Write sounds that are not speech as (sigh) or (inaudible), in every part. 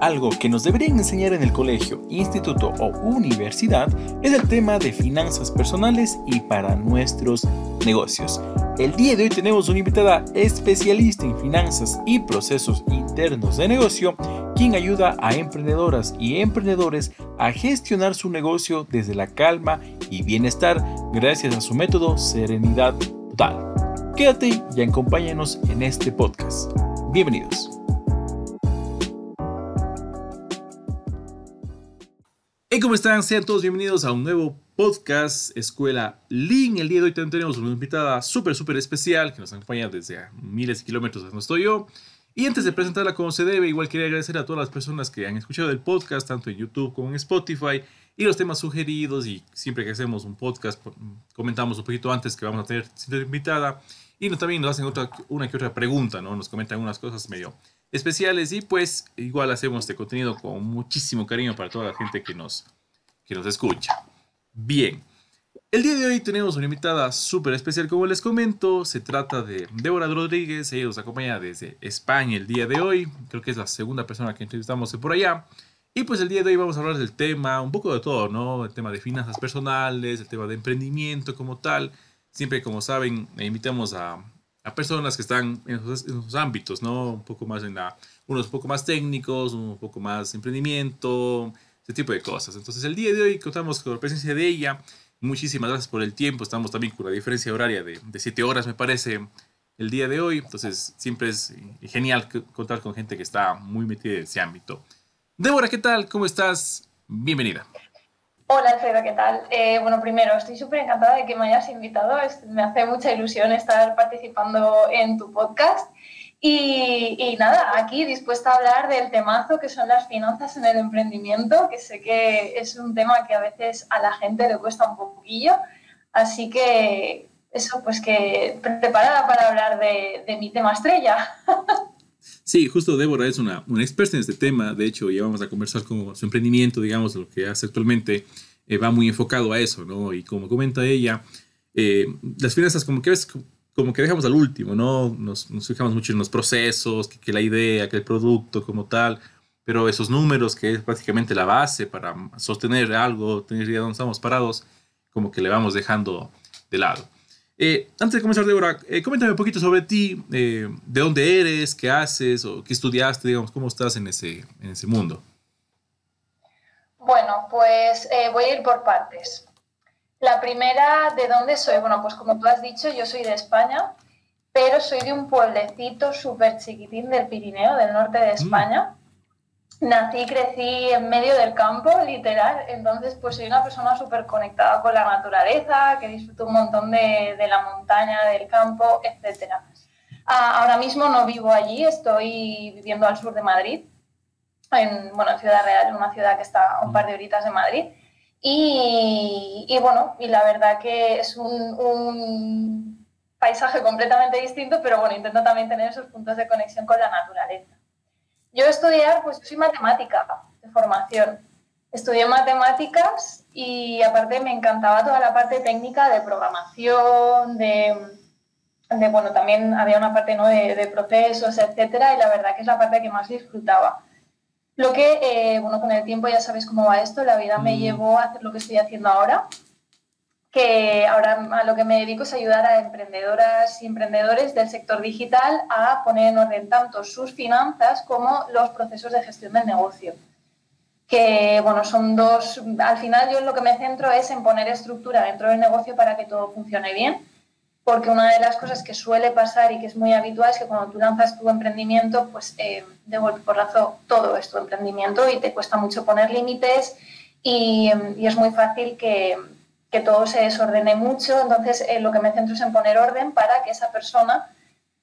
Algo que nos deberían enseñar en el colegio, instituto o universidad es el tema de finanzas personales y para nuestros negocios. El día de hoy tenemos una invitada especialista en finanzas y procesos internos de negocio, quien ayuda a emprendedoras y emprendedores a gestionar su negocio desde la calma y bienestar gracias a su método Serenidad Total. Quédate y acompáñanos en este podcast. Bienvenidos. Hey, ¿cómo están? Sean todos bienvenidos a un nuevo podcast Escuela Lean. El día de hoy también tenemos una invitada súper, súper especial que nos acompaña desde miles de kilómetros de donde estoy yo. Y antes de presentarla como se debe, igual quería agradecer a todas las personas que han escuchado el podcast, tanto en YouTube como en Spotify, y los temas sugeridos. Y siempre que hacemos un podcast, comentamos un poquito antes que vamos a tener invitada. Y también nos hacen otra, una que otra pregunta, ¿no? Nos comentan unas cosas medio especiales y pues igual hacemos este contenido con muchísimo cariño para toda la gente que nos, que nos escucha. Bien, el día de hoy tenemos una invitada súper especial como les comento, se trata de Débora Rodríguez, ella nos acompaña desde España el día de hoy, creo que es la segunda persona que entrevistamos por allá. Y pues el día de hoy vamos a hablar del tema, un poco de todo, ¿no? El tema de finanzas personales, el tema de emprendimiento como tal. Siempre, como saben, invitamos a, a personas que están en esos, ámbitos, ¿no? Un poco más en la, unos un poco más técnicos, un poco más emprendimiento, ese tipo de cosas. Entonces el día de hoy contamos con la presencia de ella. Muchísimas gracias por el tiempo. Estamos también con la diferencia horaria de, de siete horas, me parece, el día de hoy. Entonces siempre es genial contar con gente que está muy metida en ese ámbito. Débora, ¿qué tal? ¿Cómo estás? Bienvenida. Hola Alfredo, ¿qué tal? Eh, bueno, primero, estoy súper encantada de que me hayas invitado. me hace mucha ilusión estar participando en tu podcast. Y, nada, aquí dispuesta a hablar del temazo que son las finanzas en el emprendimiento, que sé que es un tema que a veces a la gente le cuesta un poquillo. Así que eso, pues que preparada para hablar de, mi tema estrella. (laughs) Sí, justo Débora es una, una, experta en este tema. De hecho, ya vamos a conversar con su emprendimiento, digamos, lo que hace actualmente eh, va muy enfocado a eso, ¿no? Y como comenta ella, eh, las finanzas como que, ves, como que dejamos al último, ¿no? Nos, fijamos mucho en los procesos, que, la idea, que el producto como tal, pero esos números, que es prácticamente la base para sostener algo, tener idea de dónde estamos parados, como que le vamos dejando de lado. Eh, antes de comenzar, Débora, coméntame un poquito sobre ti, de dónde eres, qué haces o qué estudiaste, digamos, cómo estás en ese, en ese mundo. Bueno, pues eh, voy a ir por partes. La primera, ¿de dónde soy? Bueno, pues como tú has dicho, yo soy de España, pero soy de un pueblecito súper chiquitín del Pirineo, del norte de mm. Nací y crecí en medio del campo, literal, entonces pues soy una persona súper conectada con la naturaleza, que disfruto un montón de, la montaña, del campo, etc. Ah, ahora mismo no vivo allí, estoy viviendo al sur de Madrid, en, bueno, en Ciudad Real, una ciudad que está a un par de horitas de Madrid. Y, y bueno, y la verdad que es un, un, paisaje completamente distinto, pero bueno, intento también tener esos puntos de conexión con la naturaleza. Yo estudiar, pues soy matemática de formación. Estudié matemáticas y aparte me encantaba toda la parte técnica de programación, de, de bueno, también había una parte ¿no? de, de procesos, etcétera, y la verdad que es la parte que más disfrutaba. Lo que, eh, bueno, con el tiempo ya sabéis cómo va esto, la vida me mm. llevó a hacer lo que estoy haciendo ahora, que ahora a lo que me dedico es ayudar a emprendedoras y emprendedores del sector digital a poner en orden tanto sus finanzas como los procesos de gestión del negocio. Que, bueno, son dos, al final yo en lo que me centro es en poner estructura dentro del negocio para que todo funcione bien porque una de las cosas que suele pasar y que es muy habitual es que cuando tú lanzas tu emprendimiento, pues eh, de golpe porrazo todo es tu emprendimiento y te cuesta mucho poner límites y, es muy fácil que, que, todo se desordene mucho. Entonces, eh, lo que me centro es en poner orden para que esa persona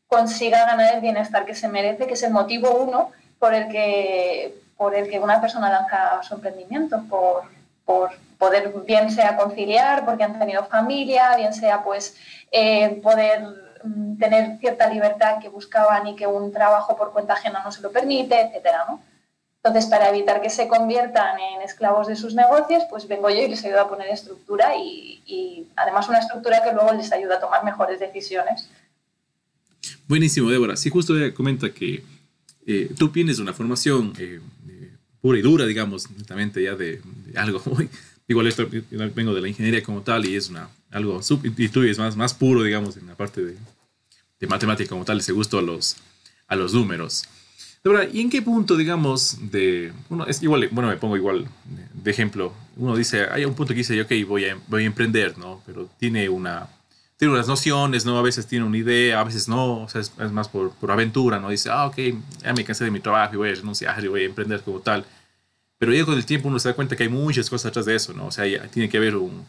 consiga ganar el bienestar que se merece, que es el motivo uno por el que, por el que una persona lanza su emprendimiento, por, por poder bien sea conciliar porque han tenido familia, bien sea pues eh, poder mm, tener cierta libertad que buscaban y que un trabajo por cuenta ajena no se lo permite, etcétera, ¿no? Entonces, para evitar que se conviertan en esclavos de sus negocios, pues vengo yo y les ayudo a poner estructura y, además una estructura que luego les ayuda a tomar mejores decisiones. Buenísimo, Débora. Sí, justo comenta que eh, tú tienes una formación eh, pura y dura, digamos, netamente ya de, algo muy... Igual esto, vengo de la ingeniería como tal y es una, algo, y tú es más, más puro, digamos, en la parte de, de matemática como tal, ese gusto a los, a los números. ¿Y en qué punto, digamos, de... Uno, igual, bueno, me pongo igual de, ejemplo. Uno dice, hay un punto que dice, ok, voy a, voy a emprender, ¿no? Pero tiene una... Tiene unas nociones, ¿no? A veces tiene una idea, a veces no, o sea, es, más por, por, aventura, ¿no? Dice, ah, ok, ya me cansé de mi trabajo y voy a renunciar y voy a emprender como tal. Pero ya con el tiempo uno se da cuenta que hay muchas cosas atrás de eso, ¿no? O sea, tiene que haber un,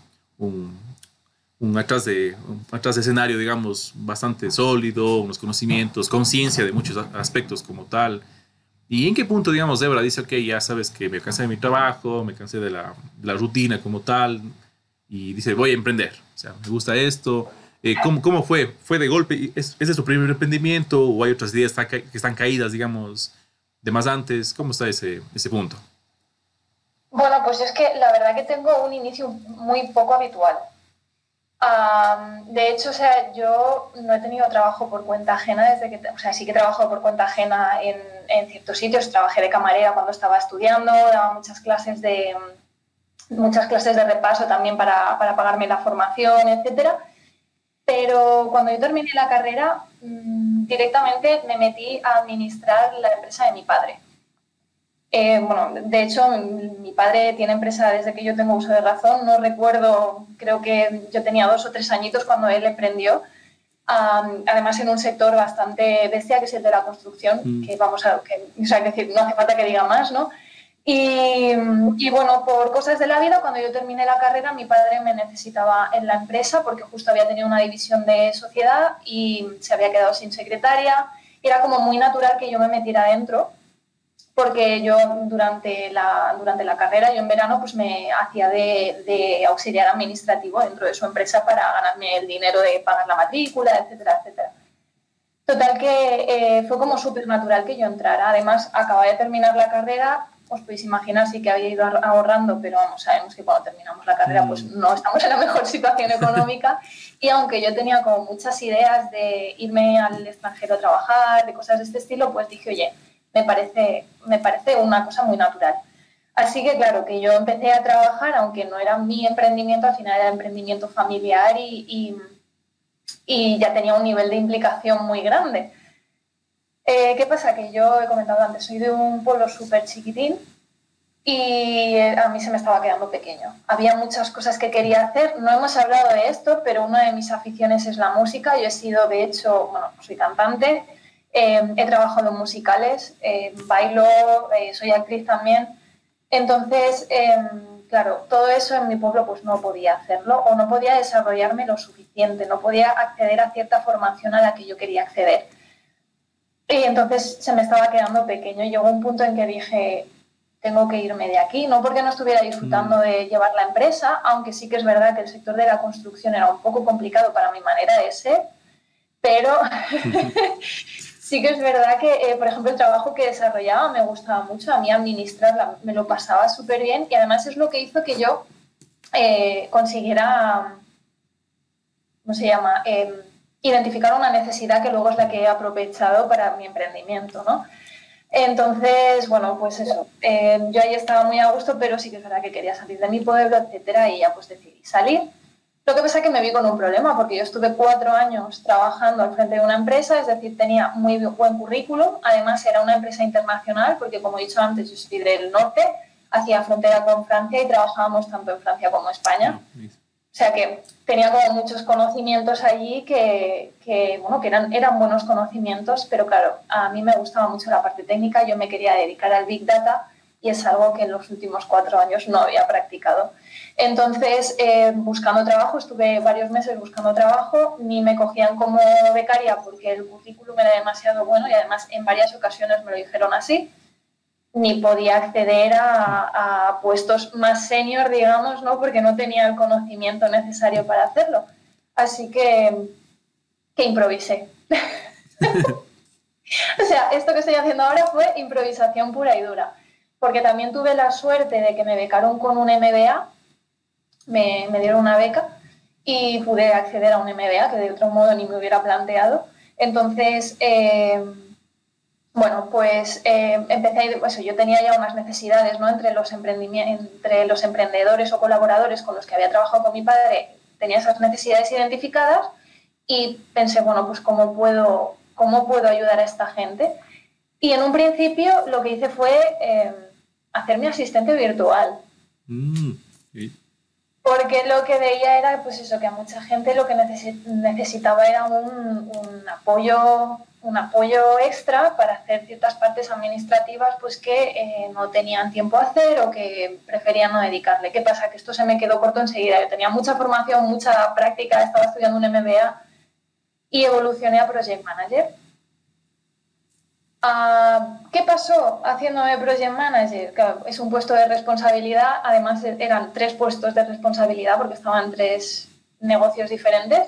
un atrás, de, un atrás de escenario, digamos, bastante sólido, unos conocimientos, conciencia de muchos aspectos como tal. ¿Y en qué punto, digamos, Débora dice, ok, ya sabes que me cansé de mi trabajo, me cansé de la, la rutina como tal, y dice, voy a emprender, o sea, me gusta esto. Eh, ¿cómo, ¿cómo, fue? ¿Fue de golpe? ¿Es, ¿Ese es su primer emprendimiento o hay otras ideas que están caídas, digamos, de más antes? ¿Cómo está ese, ese punto? Bueno, pues es que la verdad que tengo un inicio muy poco habitual de hecho, o sea, yo no he tenido trabajo por cuenta ajena desde que, o sea, sí que he trabajado por cuenta ajena en, en, ciertos sitios. Trabajé de camarera cuando estaba estudiando, daba muchas clases de muchas clases de repaso también para, para pagarme la formación, etcétera. Pero cuando yo terminé la carrera, mm, directamente me metí a administrar la empresa de mi padre. Eh, bueno, de hecho, mi padre tiene empresa desde que yo tengo uso de razón. No recuerdo, creo que yo tenía dos o tres añitos cuando él emprendió. además, en un sector bastante bestia, que es el de la construcción, mm. que vamos a, que, o sea, decir, no hace falta que diga más, ¿no? Y, y, bueno, por cosas de la vida, cuando yo terminé la carrera, mi padre me necesitaba en la empresa porque justo había tenido una división de sociedad y se había quedado sin secretaria. Era como muy natural que yo me metiera dentro porque yo durante la, durante la carrera, yo en verano, pues me hacía de, de, auxiliar administrativo dentro de su empresa para ganarme el dinero de pagar la matrícula, etcétera, etcétera. Total que eh, fue como súper natural que yo entrara. Además, acababa de terminar la carrera, os podéis imaginar, sí que había ido ahorrando, pero vamos, sabemos que cuando terminamos la carrera pues mm. no estamos en la mejor situación económica. Y aunque yo tenía como muchas ideas de irme al extranjero a trabajar, de cosas de este estilo, pues dije, oye, me parece, me parece una cosa muy natural. Así que claro, que yo empecé a trabajar, aunque no era mi emprendimiento, al final era emprendimiento familiar y, y, ya tenía un nivel de implicación muy grande. Eh, ¿Qué pasa? Que yo he comentado antes, soy de un pueblo súper chiquitín y a mí se me estaba quedando pequeño. Había muchas cosas que quería hacer, no hemos hablado de esto, pero una de mis aficiones es la música. Yo he sido, de hecho, bueno, soy cantante, Em, he trabajado en musicales, em, bailo, eh, soy actriz también. Entonces, em, claro, todo eso en mi pueblo pues no podía hacerlo o no podía desarrollarme lo suficiente, no podía acceder a cierta formación a la que yo quería acceder. Y entonces se me estaba quedando pequeño llegó un punto en que dije, tengo que irme de aquí, no porque no estuviera disfrutando mm. de llevar la empresa, aunque sí que es verdad que el sector de la construcción era un poco complicado para mi manera de ser, pero (laughs) sí que es verdad que, eh, por ejemplo, el trabajo que desarrollaba me gustaba mucho, a mí administrarla me lo pasaba súper bien y además es lo que hizo que yo eh, consiguiera, ¿cómo se llama?, em, identificar una necesidad que luego es la que he aprovechado para mi emprendimiento, ¿no? Entonces, bueno, pues eso, em, yo ahí estaba muy a gusto, pero sí que es verdad que quería salir de mi pueblo, etcétera, y ya pues decidí salir. Lo que pasa es que me vi con un problema porque yo estuve cuatro años trabajando al frente de una empresa, es decir, tenía muy buen currículum. Además, era una empresa internacional porque, como he dicho antes, yo soy del norte, hacía frontera con Francia y trabajábamos tanto en Francia como en España. Ah, o sea que tenía como muchos conocimientos allí que, que, bueno, que eran, eran buenos conocimientos, pero claro, a mí me gustaba mucho la parte técnica, yo me quería dedicar al Big Data y es algo que en los últimos cuatro años no había practicado. Entonces, eh, buscando trabajo, estuve varios meses buscando trabajo, ni me cogían como becaria porque el currículum era demasiado bueno y además en varias ocasiones me lo dijeron así, ni podía acceder a, puestos más senior, digamos, ¿no? porque no tenía el conocimiento necesario para hacerlo. Así que, que improvisé. (laughs) o sea, esto que estoy haciendo ahora fue improvisación pura y dura, porque también tuve la suerte de que me becaron con un MBA me, dieron una beca y pude acceder a un MBA que de otro modo ni me hubiera planteado. Entonces, eh, Bueno, pues eh, empecé, pues, yo tenía ya unas necesidades ¿no? entre, los entre los emprendedores o colaboradores con los que había trabajado con mi padre, tenía esas necesidades identificadas y pensé, bueno, pues cómo puedo, cómo puedo ayudar a esta gente. Y en un principio lo que hice fue eh, hacerme asistente virtual. Mm, Porque lo que veía era, pues eso, que a mucha gente lo que necesitaba era un, apoyo un apoyo extra para hacer ciertas partes administrativas pues que eh, no tenían tiempo a hacer o que preferían no dedicarle. ¿Qué pasa? Que esto se me quedó corto enseguida. Yo tenía mucha formación, mucha práctica, estaba estudiando un MBA y evolucioné a Project Manager. Ah, ¿Qué pasó haciéndome Project Manager? es un puesto de responsabilidad, además eran tres puestos de responsabilidad porque estaban tres negocios diferentes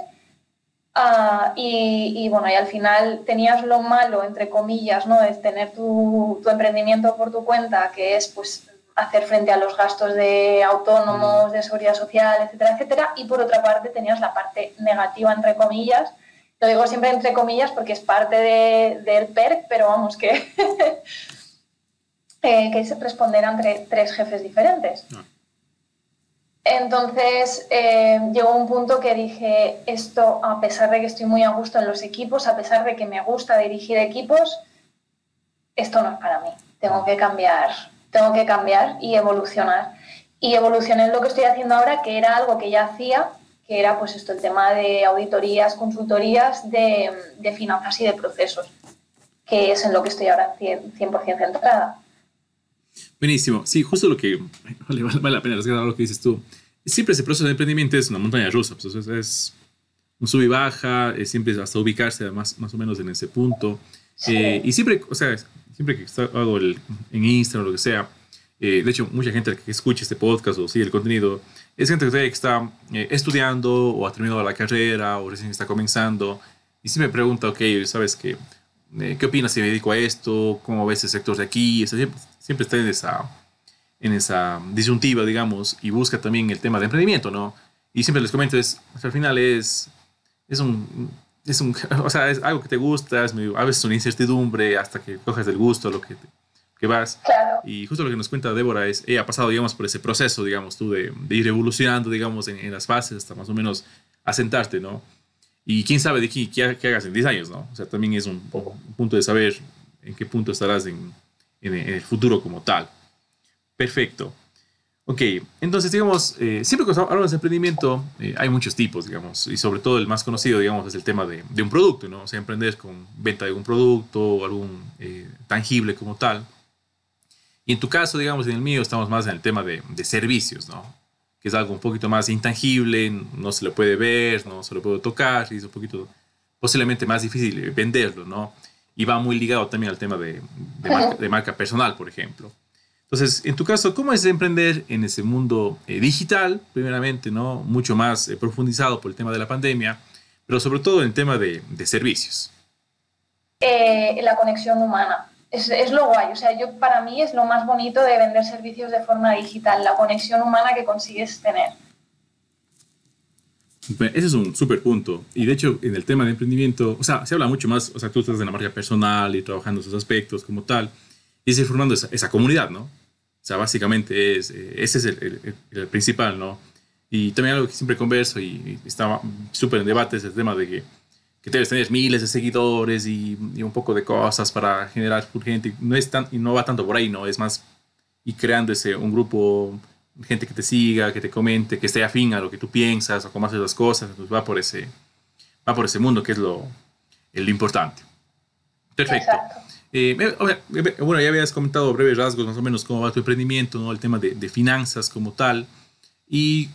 Ah, y, bueno, y al final tenías lo malo, entre comillas, ¿no? de tener tu, tu, emprendimiento por tu cuenta, que es pues hacer frente a los gastos de autónomos, de seguridad social, etcétera, etcétera. Y por otra parte tenías la parte negativa, entre comillas. Lo digo siempre entre comillas porque es parte de, del PERC, pero vamos, que, (laughs) eh, que es responder entre tres jefes diferentes. Ah. Entonces eh, llegó un punto que dije, esto a pesar de que estoy muy a gusto en los equipos, a pesar de que me gusta dirigir equipos, esto no es para mí. Tengo que cambiar, tengo que cambiar y evolucionar. Y evolucioné en lo que estoy haciendo ahora, que era algo que ya hacía, que era pues esto, el tema de auditorías, consultorías de, de finanzas y de procesos, que es en lo que estoy ahora 100%, 100 centrada. Buenísimo. Sí, justo lo que (laughs) vale, vale la pena rescatar lo que dices tú. Siempre ese proceso de emprendimiento es una montaña rusa. Pues, es, un sub y baja, es siempre hasta ubicarse más, más o menos en ese punto. Eh, y siempre, o sea, siempre que hago el, en Instagram o lo que sea, eh, de hecho, mucha gente que escucha este podcast o sigue el contenido, es gente que está eh, estudiando o ha terminado la carrera o recién está comenzando y siempre me pregunta, ok, ¿sabes qué? ¿Qué opinas si me dedico a esto? ¿Cómo ves el sector de aquí? Siempre, siempre está en esa, en esa disyuntiva, digamos, y busca también el tema de emprendimiento, ¿no? Y siempre les comento, es, al final es, es un, es un, (laughs) o sea, es algo que te gusta, es a veces una incertidumbre hasta que coges el gusto lo que, que vas. Y justo lo que nos cuenta Débora es, ella ha pasado, digamos, por ese proceso, digamos, tú de, de ir evolucionando, digamos, en, las fases hasta más o menos asentarte, ¿no? Y quién sabe de qué, qué, hagas en 10 años, ¿no? O sea, también es un, un punto de saber en qué punto estarás en, en, el futuro como tal. Perfecto. Ok, entonces digamos, eh, siempre que hablamos de emprendimiento eh, hay muchos tipos, digamos, y sobre todo el más conocido, digamos, es el tema de, de un producto, ¿no? O sea, emprender con venta de algún producto o algún eh, tangible como tal. Y en tu caso, digamos, en el mío, estamos más en el tema de, de, servicios, ¿no? Que es algo un poquito más intangible, no se lo puede ver, no se lo puede tocar, y es un poquito posiblemente más difícil venderlo, ¿no? y va muy ligado también al tema de, (laughs) de, marca, personal, por ejemplo. Entonces, en tu caso, ¿cómo es emprender en ese mundo eh, digital, primeramente, ¿no? mucho más eh, profundizado por el tema de la pandemia, pero sobre todo en el tema de, de servicios? Eh, la conexión humana. Es, es, lo guay, o sea, yo para mí es lo más bonito de vender servicios de forma digital, la conexión humana que consigues tener. Ese es un súper punto. Y de hecho, en el tema de emprendimiento, o sea, se habla mucho más, o sea, tú estás en la marca personal y trabajando esos aspectos como tal, y se formando esa, esa, comunidad, ¿no? O sea, básicamente es, eh, ese es el, el, principal, ¿no? Y también algo que siempre converso y, estaba súper en debate es el tema de que, que debes tener miles de seguidores y, y, un poco de cosas para generar gente. No, es tan, y no va tanto por ahí, ¿no? Es más, y creando ese, un grupo gente que te siga, que te comente, que esté afín a lo que tú piensas o cómo haces las cosas, pues va por ese, va por ese mundo que es lo, lo importante. Perfecto. Eh, bueno, ya habías comentado breves rasgos más o menos cómo va tu emprendimiento, ¿no? el tema de, de finanzas como tal. Y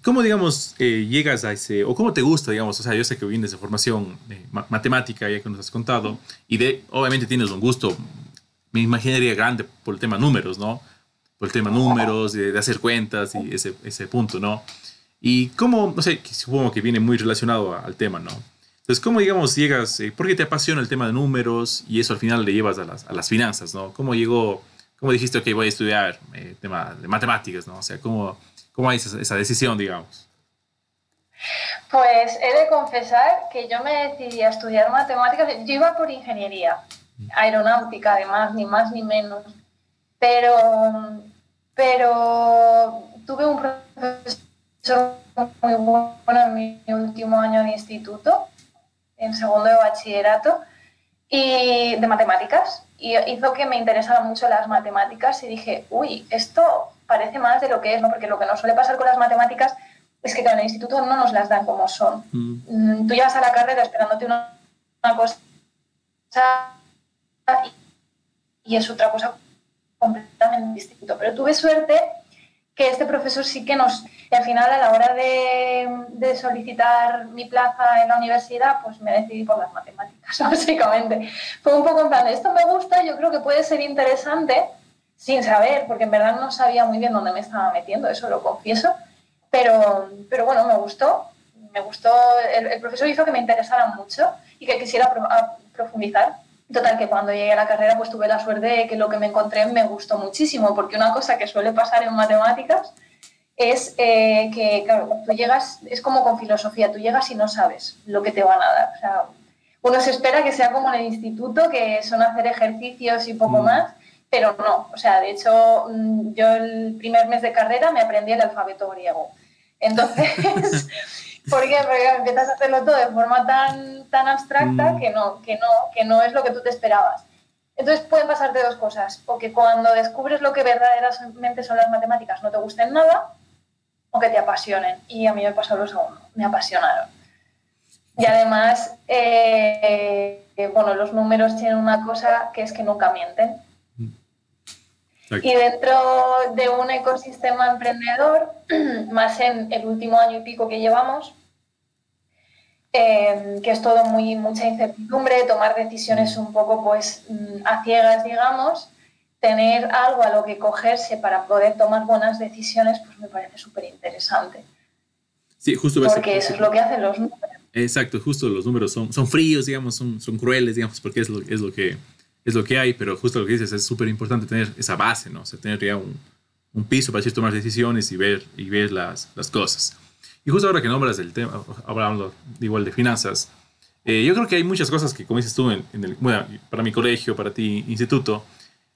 cómo, digamos, eh, llegas a ese, o cómo te gusta, digamos, o sea, yo sé que vienes de formación eh, matemática, ya que nos has contado, y de, obviamente tienes un gusto, me imaginaría grande por el tema números, ¿no? por el tema números, de, hacer cuentas y ese, ese, punto, ¿no? Y cómo, no sé, supongo que viene muy relacionado al tema, ¿no? Entonces, ¿cómo, digamos, llegas, eh, por qué te apasiona el tema de números y eso al final le llevas a las, a las finanzas, ¿no? ¿Cómo llegó, cómo dijiste, ok, voy a estudiar eh, tema de matemáticas, ¿no? O sea, ¿cómo, cómo hay esa, decisión, digamos? Pues he de confesar que yo me decidí a estudiar matemáticas, yo iba por ingeniería, aeronáutica, además, ni más ni menos. Pero, pero tuve un profesor muy bueno en mi último año de instituto, en segundo de bachillerato, y de matemáticas. Y hizo que me interesaran mucho las matemáticas y dije, uy, esto parece más de lo que es, ¿no? Porque lo que nos suele pasar con las matemáticas es que en el instituto no nos las dan como son. Mm. Mm, tú llegas a la carrera esperándote una, cosa y, es otra cosa completamente distinta. Pero tuve suerte que este profesor sí que nos, al final a la hora de, de, solicitar mi plaza en la universidad, pues me decidí por las matemáticas, (laughs) básicamente. Fue un poco en plan, esto me gusta, yo creo que puede ser interesante, sin saber, porque en verdad no sabía muy bien dónde me estaba metiendo, eso lo confieso, pero, pero bueno, me gustó, me gustó, el, profesor hizo que me interesara mucho y que quisiera profundizar. Total, que cuando llegué a la carrera pues tuve la suerte de que lo que me encontré me gustó muchísimo, porque una cosa que suele pasar en matemáticas es eh, que, claro, tú llegas, es como con filosofía, tú llegas y no sabes lo que te van a dar. O sea, uno se espera que sea como en el instituto, que son hacer ejercicios y poco mm. más, pero no. O sea, de hecho, mm, yo el primer mes de carrera me aprendí el alfabeto griego. Entonces, (laughs) ¿por qué? Porque empiezas a hacerlo todo de forma tan, tan abstracta mm. que, no, que, no, que no es lo que tú te esperabas. Entonces pueden pasarte dos cosas, o que cuando descubres lo que verdaderamente son las matemáticas no te gusten nada, o que te apasionen. Y a mí me pasó lo segundo, me apasionaron. Y además, eh, bueno, los números tienen una cosa que es que nunca mienten. Y dentro de un ecosistema emprendedor, (clears throat) más en el último año y pico que llevamos, em, que es todo muy mucha incertidumbre, tomar decisiones un poco pues mm, a ciegas, digamos, tener algo a lo que cogerse para poder tomar buenas decisiones, pues me parece súper interesante. Sí, justo Porque eso es lo que hacen los números. Exacto, justo los números son, son fríos, digamos, son, son crueles, digamos, porque es lo, es lo que es lo que hay, pero justo lo que dices, es súper importante tener esa base, ¿no? O sea, tener ya un, un piso para decir tomar decisiones y ver, y ver las, las, cosas. Y justo ahora que nombras el tema, hablando igual de finanzas, eh, yo creo que hay muchas cosas que, como dices tú, en, el, bueno, para mi colegio, para ti, instituto,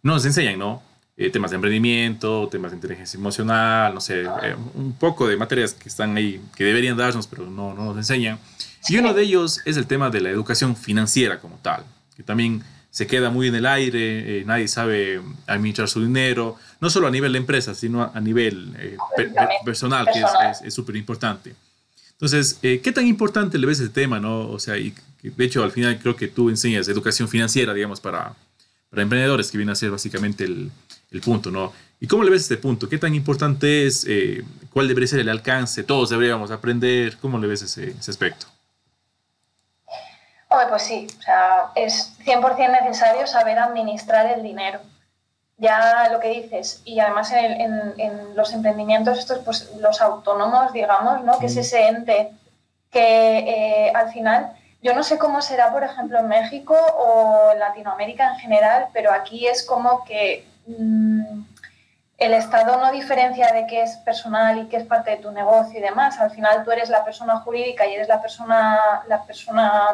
no nos enseñan, ¿no? Eh, temas de emprendimiento, temas de inteligencia emocional, no sé, eh, un poco de materias que están ahí, que deberían darnos, pero no, no nos enseñan. Y uno de ellos es el tema de la educación financiera como tal, que también se queda muy en el aire, eh, nadie sabe administrar su dinero, no solo a nivel de empresa, sino a, nivel eh, personal, que es súper importante. Entonces, eh, ¿qué tan importante le ves ese tema? No? O sea, y, de hecho, al final creo que tú enseñas educación financiera, digamos, para, para emprendedores, que viene a ser básicamente el, el, punto, ¿no? ¿Y cómo le ves este punto? ¿Qué tan importante es? ¿Cuál debería ser el alcance? ¿Todos deberíamos aprender? ¿Cómo le ves ese, ese aspecto? Pues sí, o sea, es 100% necesario saber administrar el dinero. Ya lo que dices, y además en, los emprendimientos, estos, pues los autónomos, digamos, ¿no? Que es ese ente que eh, al final, yo no sé cómo será, por ejemplo, en México o en Latinoamérica en general, pero aquí es como que mm, el Estado no diferencia de qué es personal y qué es parte de tu negocio y demás. Al final tú eres la persona jurídica y eres la persona, la persona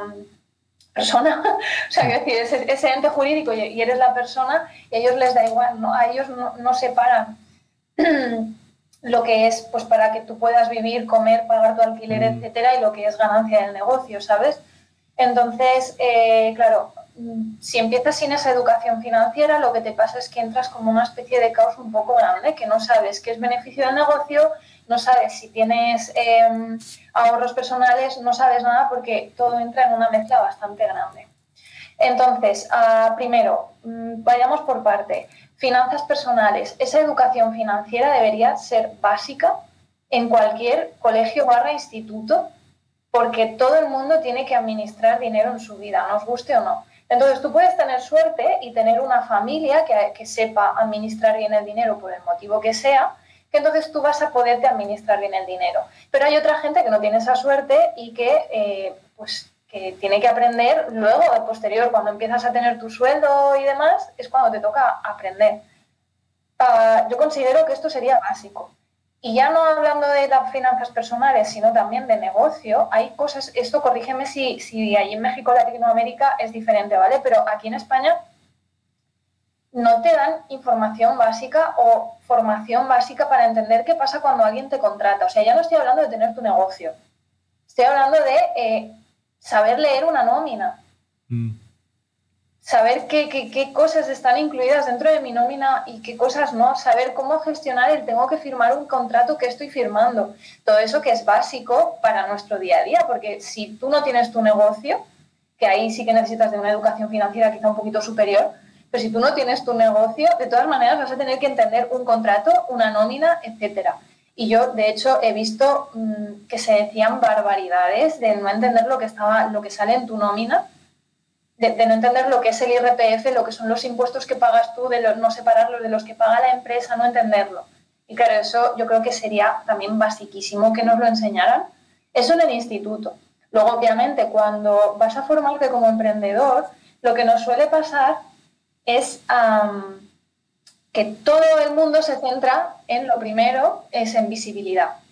persona, (laughs) o sea, decir, ese, ente jurídico y eres la persona y a ellos les da igual, ¿no? a ellos no, separan (clears throat) lo que es pues para que tú puedas vivir, comer, pagar tu alquiler, mm. etcétera, y lo que es ganancia del negocio, ¿sabes? Entonces, eh, claro, si empiezas sin esa educación financiera, lo que te pasa es que entras como una especie de caos un poco grande, que no sabes qué es beneficio del negocio, no sabes si tienes em, ahorros personales, no sabes nada porque todo entra en una mezcla bastante grande. Entonces, ah, primero, mm, vayamos por parte. Finanzas personales. Esa educación financiera debería ser básica en cualquier colegio barra instituto porque todo el mundo tiene que administrar dinero en su vida, nos guste o no. Entonces tú puedes tener suerte y tener una familia que, que sepa administrar bien el dinero por el motivo que sea, que entonces tú vas a poderte administrar bien el dinero. Pero hay otra gente que no tiene esa suerte y que, eh, pues, que tiene que aprender luego, de posterior, cuando empiezas a tener tu sueldo y demás, es cuando te toca aprender. Ah, yo considero que esto sería básico. Y ya no hablando de las finanzas personales, sino también de negocio, hay cosas, esto corrígeme si, si ahí en México, Latinoamérica es diferente, ¿vale? Pero aquí en España no te dan información básica o formación básica para entender qué pasa cuando alguien te contrata. O sea, ya no estoy hablando de tener tu negocio, estoy hablando de eh, saber leer una nómina. Mm saber qué, qué, cosas están incluidas dentro de mi nómina y qué cosas no, saber cómo gestionar el tengo que firmar un contrato que estoy firmando. Todo eso que es básico para nuestro día a día, porque si tú no tienes tu negocio, que ahí sí que necesitas de una educación financiera quizá un poquito superior, pero si tú no tienes tu negocio, de todas maneras vas a tener que entender un contrato, una nómina, etcétera. Y yo, de hecho, he visto mm, que se decían barbaridades de no entender lo que, estaba, lo que sale en tu nómina de, no entender lo que es el IRPF, lo que son los impuestos que pagas tú, de no separarlos de los que paga la empresa, no entenderlo. Y claro, eso yo creo que sería también basiquísimo que nos lo enseñaran. Eso en el instituto. Luego, obviamente, cuando vas a formarte como emprendedor, lo que nos suele pasar es que todo el mundo se centra en lo primero, es en visibilidad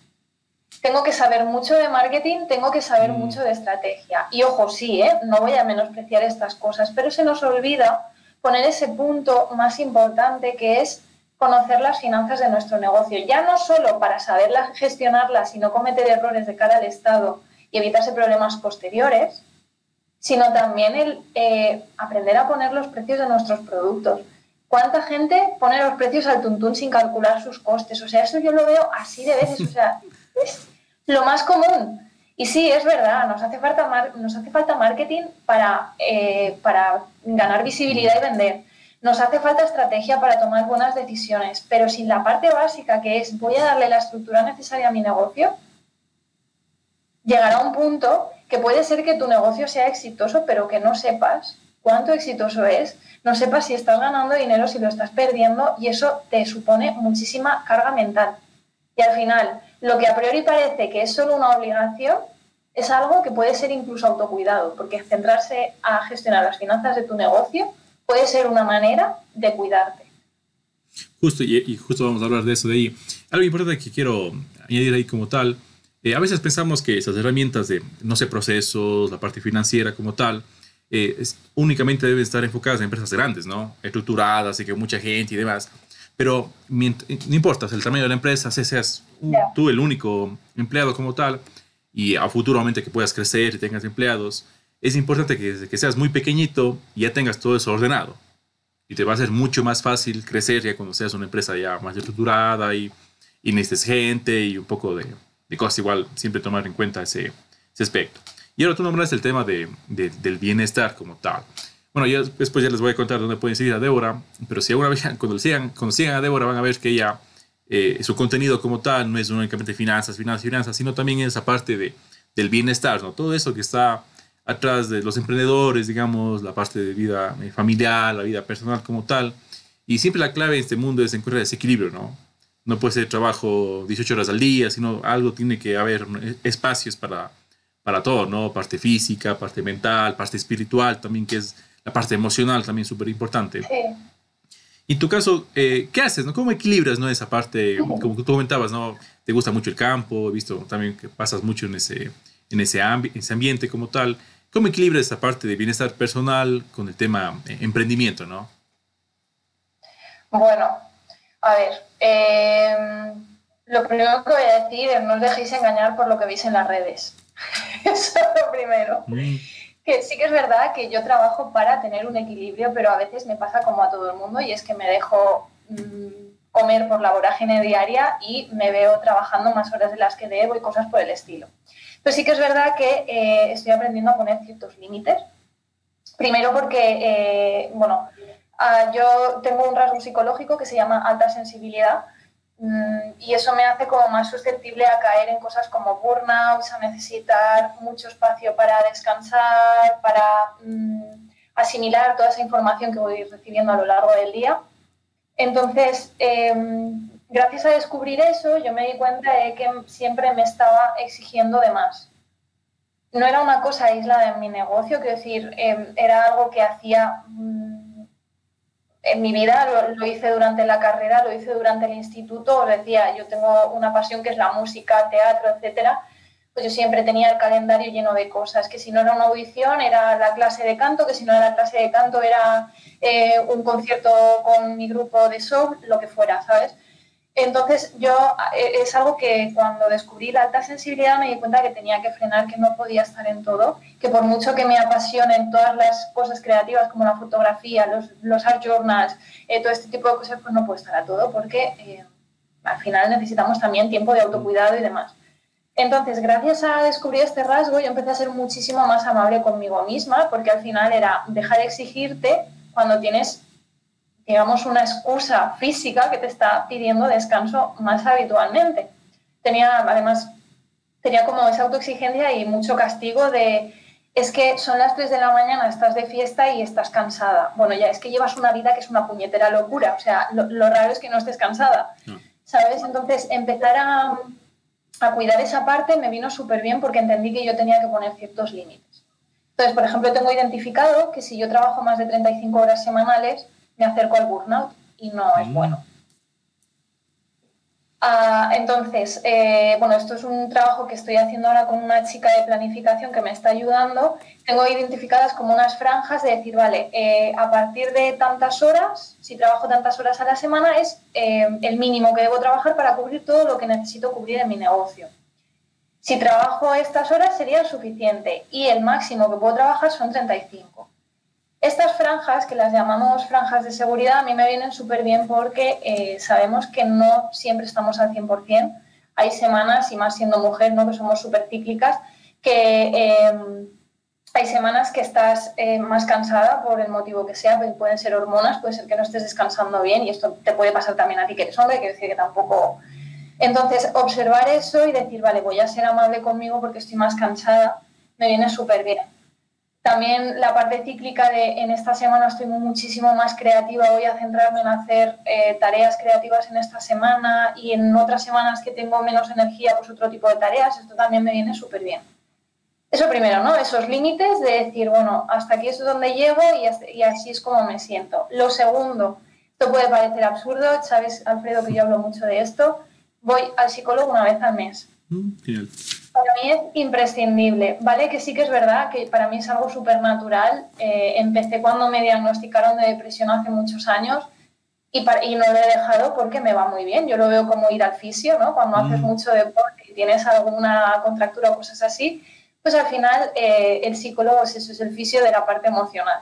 tengo que saber mucho de marketing, tengo que saber mm. mucho de estrategia. Y ojo, sí, ¿eh? no voy a menospreciar estas cosas, pero se nos olvida poner ese punto más importante que es conocer las finanzas de nuestro negocio, ya no solo para saber gestionarlas y no cometer errores de cara al Estado y evitarse problemas posteriores, sino también el eh, aprender a poner los precios de nuestros productos. ¿Cuánta gente pone los precios al tuntún sin calcular sus costes? O sea, eso yo lo veo así de veces. O sea, (laughs) es lo más común. Y sí, es verdad, nos hace falta, nos hace falta marketing para, eh, para ganar visibilidad y vender. Nos hace falta estrategia para tomar buenas decisiones, pero sin la parte básica que es voy a darle la estructura necesaria a mi negocio, llegará un punto que puede ser que tu negocio sea exitoso, pero que no sepas cuánto exitoso es, no sepas si estás ganando dinero, si lo estás perdiendo, y eso te supone muchísima carga mental. Y al final, lo que a priori parece que es solo una obligación, es algo que puede ser incluso autocuidado, porque centrarse a gestionar las finanzas de tu negocio puede ser una manera de cuidarte. Justo, y, justo vamos a hablar de eso de ahí. Algo importante que quiero añadir ahí como tal, eh, a veces pensamos que esas herramientas de, no sé, procesos, la parte financiera como tal, eh, únicamente deben estar enfocadas en empresas grandes, ¿no? Estructuradas y que mucha gente y demás. Pero no importa el tamaño de la empresa, si seas tú el único empleado como tal y a futuramente que puedas crecer y tengas empleados, es importante que, que seas muy pequeñito y ya tengas todo eso ordenado. Y te va a ser mucho más fácil crecer ya cuando seas una empresa ya más estructurada y, y necesites gente y un poco de, de, cosas igual, siempre tomar en cuenta ese, ese aspecto. Y ahora tú nombras el tema de, del bienestar como tal. Bueno, ya después ya les voy a contar dónde pueden seguir a Débora, pero si alguna vez (laughs) cuando sigan, cuando sigan a Débora van a ver que ella, eh, su contenido como tal no es únicamente finanzas, finanzas, finanzas, sino también esa parte de, del bienestar, ¿no? Todo eso que está atrás de los emprendedores, digamos, la parte de vida eh, familiar, la vida personal como tal. Y siempre la clave en este mundo es encontrar ese equilibrio, ¿no? No puede ser trabajo 18 horas al día, sino algo tiene que haber espacios para, para todo, ¿no? Parte física, parte mental, parte espiritual también, que es la parte emocional también súper importante. Sí. Y en tu caso, eh, ¿qué haces? No? ¿Cómo equilibras ¿no? esa parte? Como tú comentabas, ¿no? Te gusta mucho el campo, he visto también que pasas mucho en ese, en ese, ese ambiente como tal. ¿Cómo equilibras esa parte de bienestar personal con el tema eh, emprendimiento, no? Bueno, a ver, em, lo primero que voy a decir es no os dejéis engañar por lo que veis en las redes. (laughs) Eso es lo primero. Mm que sí que es verdad que yo trabajo para tener un equilibrio, pero a veces me pasa como a todo el mundo y es que me dejo mm, comer por la vorágine diaria y me veo trabajando más horas de las que debo y cosas por el estilo. Pero sí que es verdad que eh, estoy aprendiendo a poner ciertos límites. Primero porque, eh, bueno, ah, yo tengo un rasgo psicológico que se llama alta sensibilidad Mm, y eso me hace como más susceptible a caer en cosas como burnout, a necesitar mucho espacio para descansar, para mm, asimilar toda esa información que voy recibiendo a lo largo del día. Entonces, em, gracias a descubrir eso, yo me di cuenta de que siempre me estaba exigiendo de más. No era una cosa aislada en mi negocio, quiero decir, em, era algo que hacía mm, en mi vida, lo, hice durante la carrera, lo hice durante el instituto, os decía, yo tengo una pasión que es la música, teatro, etcétera, pues yo siempre tenía el calendario lleno de cosas, que si no era una audición era la clase de canto, que si no era la clase de canto era eh, un concierto con mi grupo de soul, lo que fuera, ¿sabes? Entonces yo eh, es algo que cuando descubrí la alta sensibilidad me di cuenta que tenía que frenar, que no podía estar en todo, que por mucho que me apasionen todas las cosas creativas como la fotografía, los, los art journals, eh, todo este tipo de cosas, pues no puedo estar a todo porque eh, al final necesitamos también tiempo de autocuidado y demás. Entonces, gracias a descubrir este rasgo, yo empecé a ser muchísimo más amable conmigo misma porque al final era dejar de exigirte cuando tienes digamos, una excusa física que te está pidiendo descanso más habitualmente. Tenía, además, tenía como esa autoexigencia y mucho castigo de, es que son las 3 de la mañana, estás de fiesta y estás cansada. Bueno, ya es que llevas una vida que es una puñetera locura, o sea, lo, raro es que no estés cansada, ¿sabes? Entonces, empezar a, a cuidar esa parte me vino súper bien porque entendí que yo tenía que poner ciertos límites. Entonces, por ejemplo, tengo identificado que si yo trabajo más de 35 horas semanales, me acerco al burnout y no es mm. bueno. Ah, entonces, eh, bueno, esto es un trabajo que estoy haciendo ahora con una chica de planificación que me está ayudando. Tengo identificadas como unas franjas de decir, vale, eh, a partir de tantas horas, si trabajo tantas horas a la semana, es eh, el mínimo que debo trabajar para cubrir todo lo que necesito cubrir en mi negocio. Si trabajo estas horas sería suficiente y el máximo que puedo trabajar son 35. Estas franjas, que las llamamos franjas de seguridad, a mí me vienen súper bien porque eh, sabemos que no siempre estamos al 100%. Hay semanas, y más siendo mujer, ¿no? que somos súper cíclicas, que em, hay semanas que estás eh, más cansada por el motivo que sea, pueden ser hormonas, puede ser que no estés descansando bien y esto te puede pasar también a ti que eres hombre, quiero decir que tampoco... Entonces, observar eso y decir, vale, voy a ser amable conmigo porque estoy más cansada, me viene súper bien. También la parte cíclica de en esta semana estoy muchísimo más creativa, voy a centrarme en hacer eh, tareas creativas en esta semana y en otras semanas que tengo menos energía, pues otro tipo de tareas, esto también me viene súper bien. Eso primero, ¿no? Esos límites de decir, bueno, hasta aquí es donde llego y, así es como me siento. Lo segundo, esto puede parecer absurdo, sabes, Alfredo, que yo hablo mucho de esto, voy al psicólogo una vez al mes. Mm, para mí es imprescindible, ¿vale? Que sí que es verdad que para mí es algo súper natural. Eh, empecé cuando me diagnosticaron de depresión hace muchos años y, y, no lo he dejado porque me va muy bien. Yo lo veo como ir al fisio, ¿no? Cuando haces mm. mucho deporte y tienes alguna contractura o cosas así, pues al final eh, el psicólogo es eso, es el fisio de la parte emocional.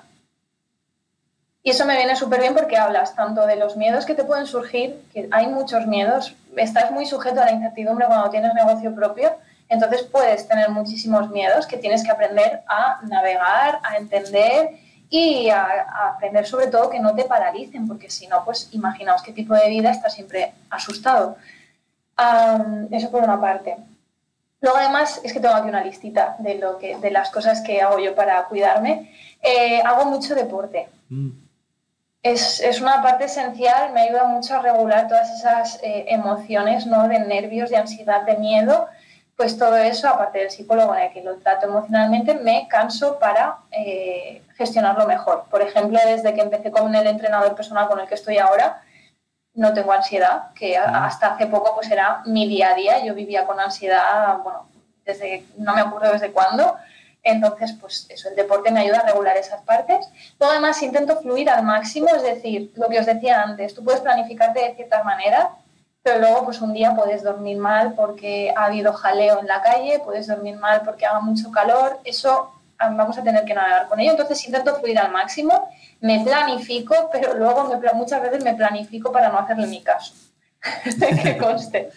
Y eso me viene súper bien porque hablas tanto de los miedos que te pueden surgir, que hay muchos miedos, estás muy sujeto a la incertidumbre cuando tienes negocio propio, entonces puedes tener muchísimos miedos que tienes que aprender a navegar, a entender y a, aprender sobre todo que no te paralicen, porque si no, pues imaginaos qué tipo de vida estás siempre asustado. eso por una parte. Luego además es que tengo aquí una listita de, lo que, de las cosas que hago yo para cuidarme. Eh, hago mucho deporte. Mm. Es, es, una parte esencial, me ayuda mucho a regular todas esas eh, emociones ¿no? de nervios, de ansiedad, de miedo pues todo eso, aparte del psicólogo en el que lo trato emocionalmente, me canso para eh, gestionarlo mejor. Por ejemplo, desde que empecé con el entrenador personal con el que estoy ahora, no tengo ansiedad, que hasta hace poco pues era mi día a día. Yo vivía con ansiedad, bueno, desde no me acuerdo desde cuándo. Entonces, pues eso, el deporte me ayuda a regular esas partes. Luego, además, intento fluir al máximo, es decir, lo que os decía antes, tú puedes planificarte de cierta manera, pero luego pues un día puedes dormir mal porque ha habido jaleo en la calle, puedes dormir mal porque haga mucho calor, eso ah, vamos a tener que navegar con ello. Entonces intento fluir al máximo, me planifico, pero luego muchas veces me planifico para no hacerle mi caso, (laughs) que conste.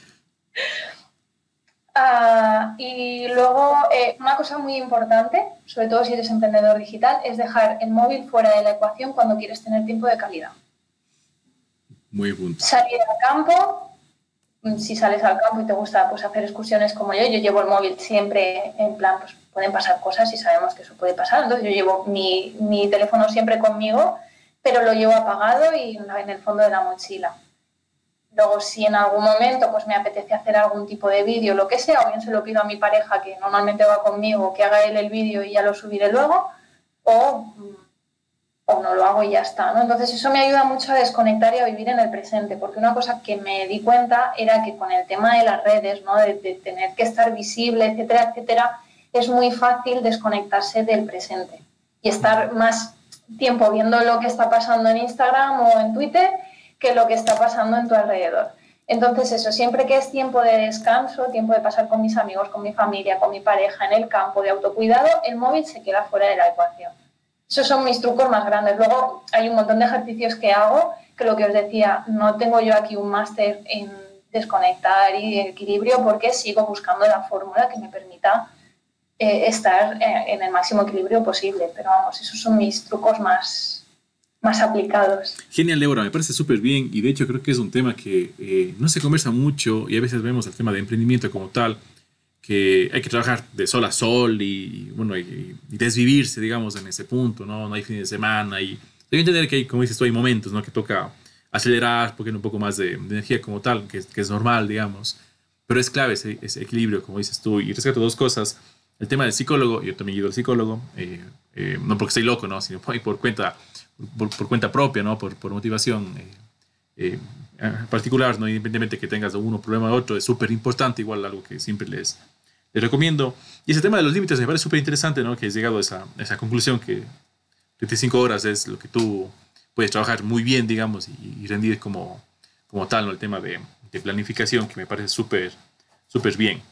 Ah, y luego, eh, una cosa muy importante, sobre todo si eres emprendedor digital, es dejar el móvil fuera de la ecuación cuando quieres tener tiempo de calidad. Muy punto. Salir al campo, si sales al campo y te gusta pues, hacer excursiones como yo, yo llevo el móvil siempre en plan, pues pueden pasar cosas y sabemos que eso puede pasar. Entonces yo llevo mi, mi teléfono siempre conmigo, pero lo llevo apagado y en el fondo de la mochila. Luego, si en algún momento pues, me apetece hacer algún tipo de vídeo, lo que sea, o bien se lo pido a mi pareja que normalmente va conmigo, que haga él el vídeo y ya lo subiré luego, o mm, o no lo hago y ya está, ¿no? Entonces eso me ayuda mucho a desconectar y a vivir en el presente, porque una cosa que me di cuenta era que con el tema de las redes, ¿no? De, de tener que estar visible, etcétera, etcétera, es muy fácil desconectarse del presente y estar más tiempo viendo lo que está pasando en Instagram o en Twitter que lo que está pasando en tu alrededor. Entonces eso, siempre que es tiempo de descanso, tiempo de pasar con mis amigos, con mi familia, con mi pareja, en el campo de autocuidado, el móvil se queda fuera de la ecuación. Esos son mis trucos más grandes. Luego hay un montón de ejercicios que hago, que lo que os decía, no tengo yo aquí un máster en desconectar y equilibrio porque sigo buscando la fórmula que me permita eh, estar eh, en el máximo equilibrio posible. Pero vamos, esos son mis trucos más, más aplicados. Genial, Débora, me parece súper bien y de hecho creo que es un tema que eh, no se conversa mucho y a veces vemos el tema de emprendimiento como tal, que hay que trabajar de sol a sol y, bueno, y, desvivirse, digamos, en ese punto, ¿no? No hay fin de semana y que entender que, hay, como dices tú, hay momentos, ¿no? Que toca acelerar porque hay un poco más de, energía como tal, que, que, es normal, digamos, pero es clave ese, ese, equilibrio, como dices tú, y rescato dos cosas. El tema del psicólogo, yo también he ido al psicólogo, eh, eh, no porque estoy loco, ¿no? Sino por, por cuenta por, cuenta propia, ¿no? Por, por motivación eh, eh, particular, ¿no? Independientemente que tengas uno problema o otro, es súper importante, igual algo que siempre les, les recomiendo. Y ese tema de los límites me parece súper interesante, ¿no? Que has llegado a esa, esa conclusión que 35 horas es lo que tú puedes trabajar muy bien, digamos, y, rendir como, como tal, ¿no? El tema de, de planificación, que me parece súper, súper bien.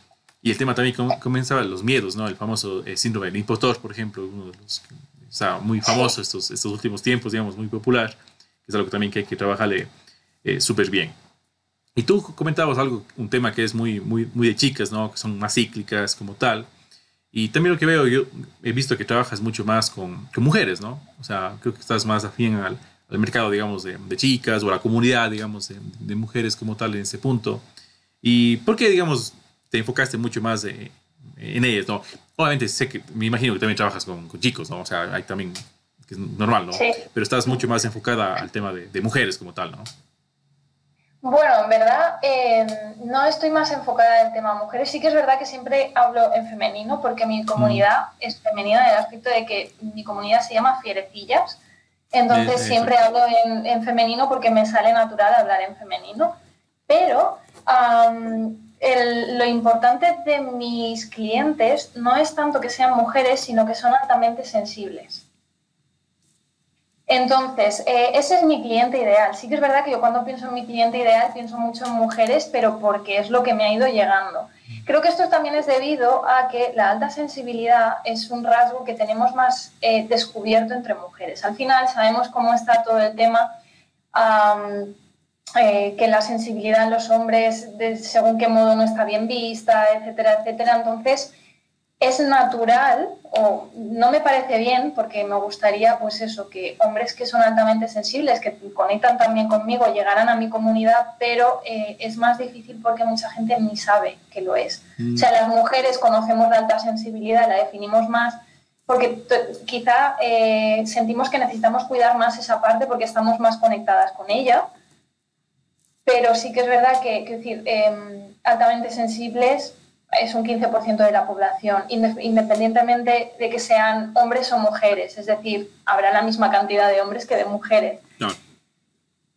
Y el tema también comenzaba los miedos, ¿no? El famoso eh, síndrome del impostor, por ejemplo, uno de los o sea, muy famoso estos, estos últimos tiempos, digamos, muy popular, que es algo que también que hay que trabajarle eh, súper bien. Y tú comentabas algo, un tema que es muy, muy, muy de chicas, ¿no? Que son más cíclicas como tal. Y también lo que veo, yo he visto que trabajas mucho más con, con mujeres, ¿no? O sea, creo que estás más afín al, al mercado, digamos, de, de, chicas o a la comunidad, digamos, de, de, mujeres como tal en ese punto. ¿Y por qué, digamos, te enfocaste mucho más de, en ellas, ¿no? Obviamente sé que, me imagino que también trabajas con, con chicos, ¿no? O sea, hay también, que es normal, ¿no? Sí. Pero estás mucho más enfocada al tema de, de mujeres como tal, ¿no? Bueno, en verdad eh, no estoy más enfocada en el tema mujeres. Sí que es verdad que siempre hablo en femenino porque mi comunidad mm. es femenina en el aspecto de que mi comunidad se llama Fierecillas. Entonces siempre hablo en, en, femenino porque me sale natural hablar en femenino. Pero um, el, lo importante de mis clientes no es tanto que sean mujeres, sino que son altamente sensibles. Entonces, eh, ese es mi cliente ideal. Sí que es verdad que yo cuando pienso en mi cliente ideal pienso mucho en mujeres, pero porque es lo que me ha ido llegando. Creo que esto también es debido a que la alta sensibilidad es un rasgo que tenemos más eh, descubierto entre mujeres. Al final sabemos cómo está todo el tema um, eh, que la sensibilidad en los hombres, de según qué modo no está bien vista, etcétera, etcétera. Entonces, es natural, o no me parece bien, porque me gustaría, pues eso, que hombres que son altamente sensibles, que conectan también conmigo, llegaran a mi comunidad, pero eh, es más difícil porque mucha gente ni sabe que lo es. Mm. O sea, las mujeres conocemos la alta sensibilidad, la definimos más, porque quizá eh, sentimos que necesitamos cuidar más esa parte porque estamos más conectadas con ella pero sí que es verdad que, que decir, eh, altamente sensibles es un 15% de la población, independientemente de que sean hombres o mujeres, es decir, habrá la misma cantidad de hombres que de mujeres. No.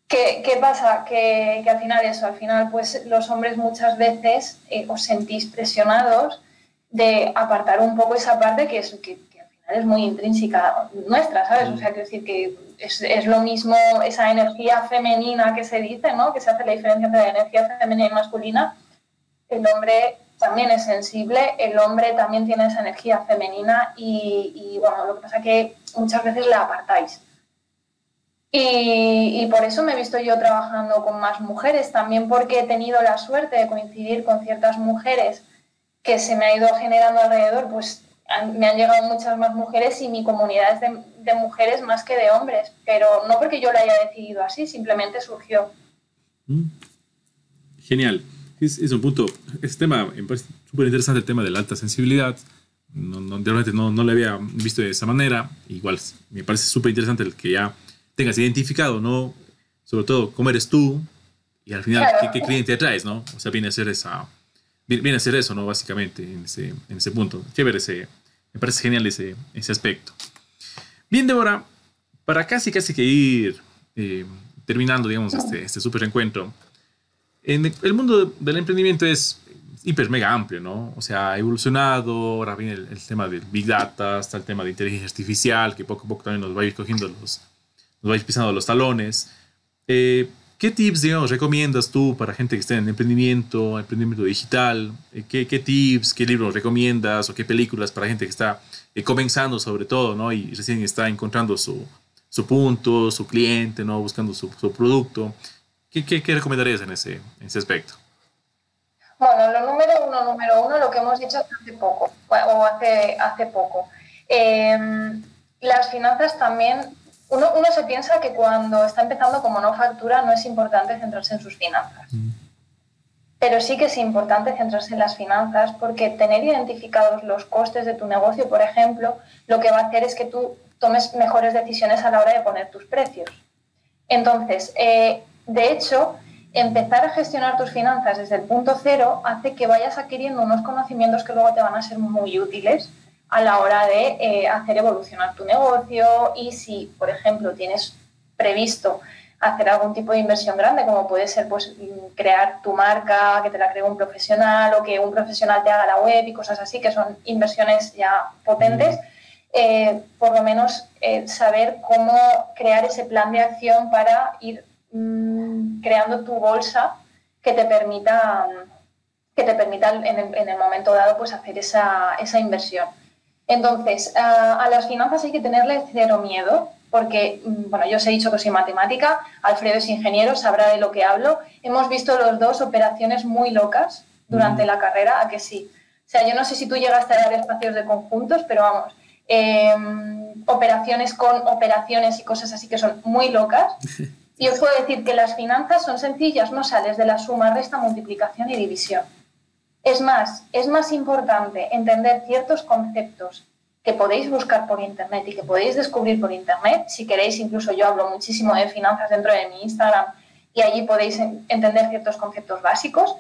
¿Qué, ¿Qué, pasa? Que, que, al final eso, al final pues los hombres muchas veces eh, os sentís presionados de apartar un poco esa parte que, es, que, que al final es muy intrínseca nuestra, ¿sabes? O sea, quiero decir que es, es, lo mismo esa energía femenina que se dice, ¿no? Que se hace la diferencia entre la energía femenina y masculina. El hombre también es sensible, el hombre también tiene esa energía femenina y, y bueno, lo que pasa es que muchas veces la apartáis. Y, por eso me he visto yo trabajando con más mujeres, también porque he tenido la suerte de coincidir con ciertas mujeres que se me ha ido generando alrededor, pues me han llegado muchas más mujeres y mi comunidad es de, de, mujeres más que de hombres, pero no porque yo lo haya decidido así, simplemente surgió. Mm. Genial. Es, es, un punto, este tema, me parece súper interesante el tema de la alta sensibilidad. No, no, realmente no, no lo había visto de esa manera. Igual me parece súper interesante el que ya tengas identificado, ¿no? Sobre todo cómo eres tú y al final claro. ¿qué, qué cliente atraes, ¿no? O sea, viene a ser esa, viene a ser eso, ¿no? Básicamente, en ese, en ese punto. Chévere ese, me parece genial ese, ese aspecto. Bien, Débora, para casi, casi que ir eh, terminando, digamos, este, este super encuentro, en el mundo del emprendimiento es hiper mega amplio, ¿no? O sea, ha evolucionado, ahora viene el, tema del Big Data, está el tema de inteligencia artificial, que poco a poco también nos va a ir cogiendo los, nos va a ir pisando los talones. Eh, ¿Qué tips, digamos, recomiendas tú para gente que esté en emprendimiento, emprendimiento digital? Eh, ¿Qué, ¿Qué, tips, qué libros recomiendas o qué películas para gente que está eh, comenzando sobre todo, ¿no? Y recién está encontrando su, su punto, su cliente, ¿no? Buscando su, su producto. ¿Qué, qué, qué recomendarías en ese, en ese aspecto? Bueno, lo número uno, número uno, lo que hemos dicho hace poco, o hace, hace poco. Em, las finanzas también, uno, uno, se piensa que cuando está empezando como no factura no es importante centrarse en sus finanzas. Mm. Pero sí que es importante centrarse en las finanzas porque tener identificados los costes de tu negocio, por ejemplo, lo que va a hacer es que tú tomes mejores decisiones a la hora de poner tus precios. Entonces, eh, de hecho, empezar a gestionar tus finanzas desde el punto cero hace que vayas adquiriendo unos conocimientos que luego te van a ser muy útiles a la hora de eh, hacer evolucionar tu negocio. Y si, por ejemplo, tienes previsto hacer algún tipo de inversión grande, como puede ser pues, crear tu marca, que te la cree un profesional o que un profesional te haga la web y cosas así, que son inversiones ya potentes, eh, por lo menos eh, saber cómo crear ese plan de acción para ir Mm, creando tu bolsa que te permita, que te permita en, el, momento dado pues hacer esa, esa inversión. Entonces, a, las finanzas hay que tenerle cero miedo, porque, mm, bueno, yo os he dicho que soy matemática, Alfredo es ingeniero, sabrá de lo que hablo. Hemos visto los dos operaciones muy locas durante la carrera, a que sí. O sea, yo no sé si tú llegaste a dar espacios de conjuntos, pero vamos, em, operaciones con operaciones y cosas así que son muy locas. Y os puedo decir que las finanzas son sencillas, no sales de la suma, resta, multiplicación y división. Es más, es más importante entender ciertos conceptos que podéis buscar por Internet y que podéis descubrir por Internet. Si queréis, incluso yo hablo muchísimo de finanzas dentro de mi Instagram y allí podéis entender ciertos conceptos básicos.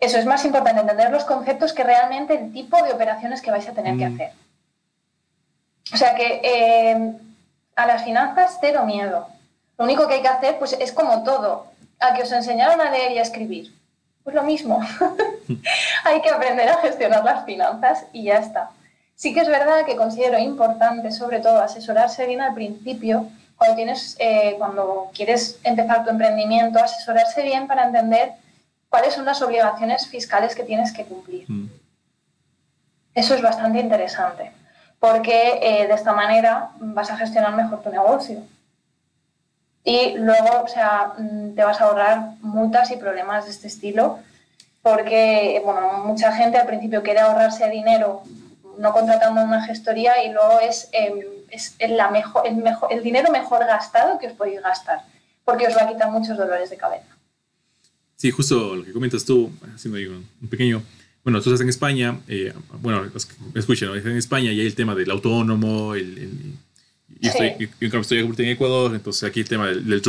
Eso es más importante, entender los conceptos que realmente el tipo de operaciones que vais a tener que mm. hacer. O sea que eh, a las finanzas cero miedo. Lo único que hay que hacer pues, es como todo, a que os enseñaron a leer y a escribir. Pues lo mismo. (laughs) hay que aprender a gestionar las finanzas y ya está. Sí que es verdad que considero importante, sobre todo, asesorarse bien al principio, cuando, tienes, eh, cuando quieres empezar tu emprendimiento, asesorarse bien para entender cuáles son las obligaciones fiscales que tienes que cumplir. Mm. Eso es bastante interesante, porque eh, de esta manera vas a gestionar mejor tu negocio y luego, o sea, mm, te vas a ahorrar multas y problemas de este estilo, porque, bueno, mucha gente al principio quiere ahorrarse dinero no contratando una gestoría y luego es, em, es la mejor, el, mejor, el dinero mejor gastado que os podéis gastar, porque os va a quitar muchos dolores de cabeza. Sí, justo lo que comentas tú, haciendo ahí un pequeño bueno, tú estás en España, eh, bueno, escuchen, ¿no? en España y hay el tema del autónomo, el, y estoy, estoy en Ecuador, entonces aquí el tema del, del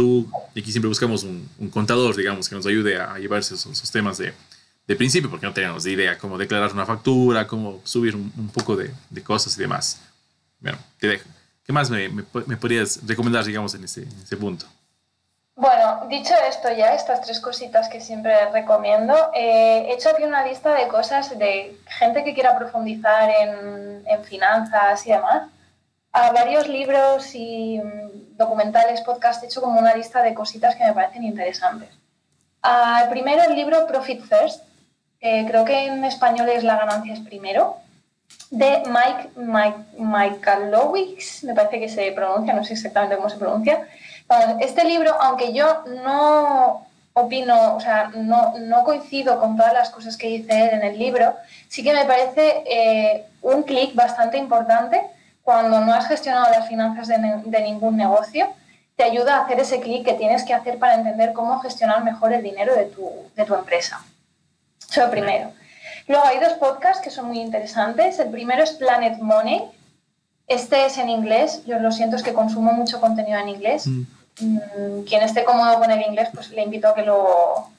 y aquí siempre buscamos un, un, contador, digamos, que nos ayude a llevarse esos, temas de, de, principio, porque no tenemos de idea cómo declarar una factura, cómo subir un, un poco de, de, cosas y demás. Bueno, te dejo. ¿Qué más me, me, podrías recomendar, digamos, en ese, en ese, punto? Bueno, dicho esto ya, estas tres cositas que siempre recomiendo, eh, he hecho aquí una lista de cosas de gente que quiera profundizar en, en finanzas y demás a varios libros y mm, documentales, podcasts, he hecho como una lista de cositas que me parecen interesantes. Uh, primero el libro Profit First, creo que en español es La ganancia es primero, de Mike, Mike, Mike me parece que se pronuncia, no sé exactamente cómo se pronuncia. este libro, aunque yo no opino, o sea, no, no, coincido con todas las cosas que dice él en el libro, sí que me parece eh, un clic bastante importante cuando no has gestionado las finanzas de, ningún negocio, te ayuda a hacer ese clic que tienes que hacer para entender cómo gestionar mejor el dinero de tu, de tu empresa. Eso lo primero. Luego hay dos podcasts que son muy interesantes. El primero es Planet Money. Este es en inglés. Yo lo siento, es que consumo mucho contenido en inglés. Mm. Mm, quien esté cómodo con el inglés, pues le invito a que lo,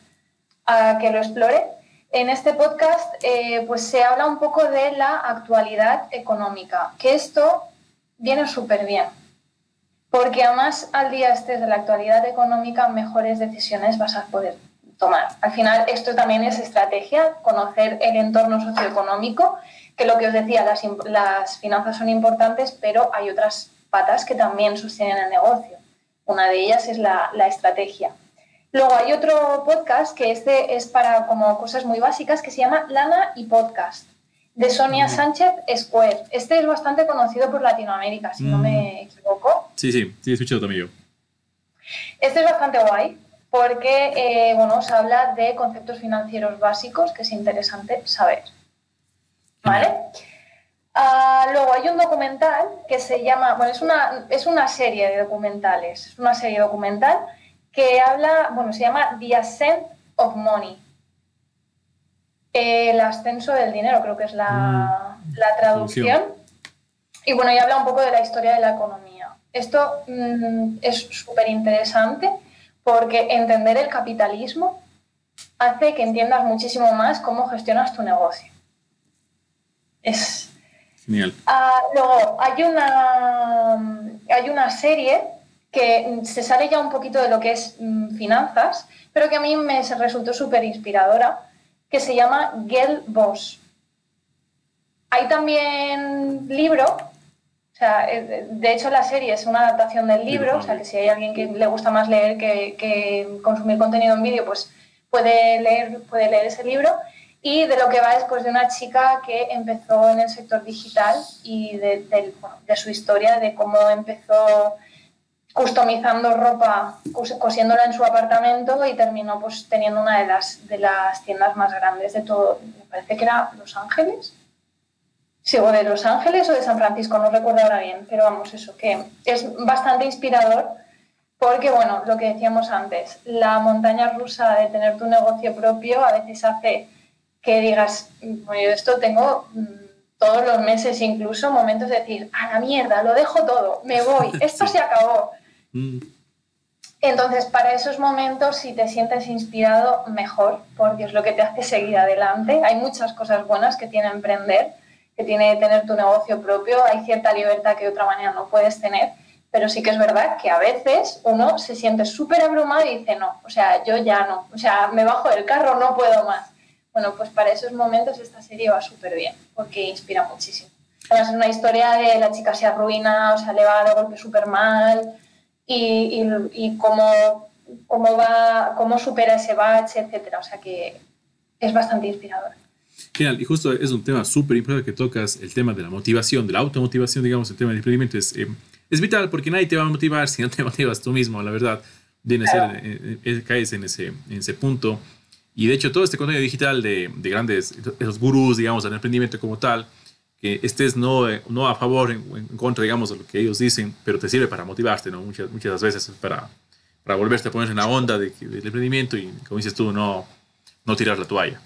a que lo explore. En este podcast eh, pues se habla un poco de la actualidad económica, que esto viene súper bien, porque además al día estés de la actualidad económica, mejores decisiones vas a poder tomar. Al final, esto también es estrategia, conocer el entorno socioeconómico, que lo que os decía, las, finanzas son importantes, pero hay otras patas que también sostienen el negocio. Una de ellas es la estrategia. Luego hay otro podcast que este es para como cosas muy básicas que se llama Lana y Podcast de Sonia Sánchez Square. Este es bastante conocido por Latinoamérica, si no me equivoco. Sí, sí, sí, he escuchado también yo. Este es bastante guay porque eh, bueno, os habla de conceptos financieros básicos que es interesante saber. ¿Vale? Ah, luego hay un documental que se llama, bueno, es una, es una serie de documentales, es una serie documental que habla, bueno, se llama The Ascent of Money el ascenso del dinero, creo que es la, mm. traducción. Y bueno, y habla un poco de la historia de la economía. Esto mm, es súper interesante porque entender el capitalismo hace que entiendas muchísimo más cómo gestionas tu negocio. Es... Genial. Ah, luego, hay una, hay una serie que se sale ya un poquito de lo que es mm, finanzas, pero que a mí me resultó súper inspiradora que se llama Gel Boss. Hay también libro, o sea, de hecho la serie es una adaptación del libro, o sea que si hay alguien que le gusta más leer que, consumir contenido en vídeo, pues puede leer, puede leer ese libro. Y de lo que va es pues, de una chica que empezó en el sector digital y de, de su historia, de cómo empezó customizando ropa, cosiéndola en su apartamento y terminó pues teniendo una de las, de las tiendas más grandes de todo, me parece que era Los Ángeles. Sí, de Los Ángeles o de San Francisco, no recuerdo ahora bien, pero vamos, eso, que es bastante inspirador porque, bueno, lo que decíamos antes, la montaña rusa de tener tu negocio propio a veces hace que digas, bueno, yo esto tengo mm, todos los meses incluso momentos de decir, a la mierda, lo dejo todo, me voy, esto se acabó. Mm. Entonces, para esos momentos, si te sientes inspirado, mejor, porque es lo que te hace seguir adelante. Hay muchas cosas buenas que tiene emprender, que tiene tener tu negocio propio. Hay cierta libertad que de otra manera no puedes tener, pero sí que es verdad que a veces uno se siente súper abrumado y dice, no, o sea, yo ya no, o sea, me bajo del carro, no puedo más. Bueno, pues para esos momentos esta serie va súper bien, porque inspira muchísimo. Además, es una historia de la chica se arruina, o sea, le va de golpe súper mal, y, y, cómo, cómo, va, cómo supera ese bache, etcétera. O sea que es bastante inspirador. Genial, y justo es un tema súper importante que tocas, el tema de la motivación, de la automotivación, digamos, el tema del emprendimiento es, eh, es vital porque nadie te va a motivar (laughs) si no te motivas tú mismo, la verdad. Viene ser, eh, eh, caes en ese, en ese punto. Y de hecho, todo este contenido digital de, de grandes, esos gurús, digamos, del emprendimiento como tal, que estés no, eh, no a favor, en, en, contra, digamos, de lo que ellos dicen, pero te sirve para motivarte, ¿no? Muchas, muchas veces para, para volverte a poner en la onda de, del emprendimiento y, como dices tú, no, no tirar la toalla.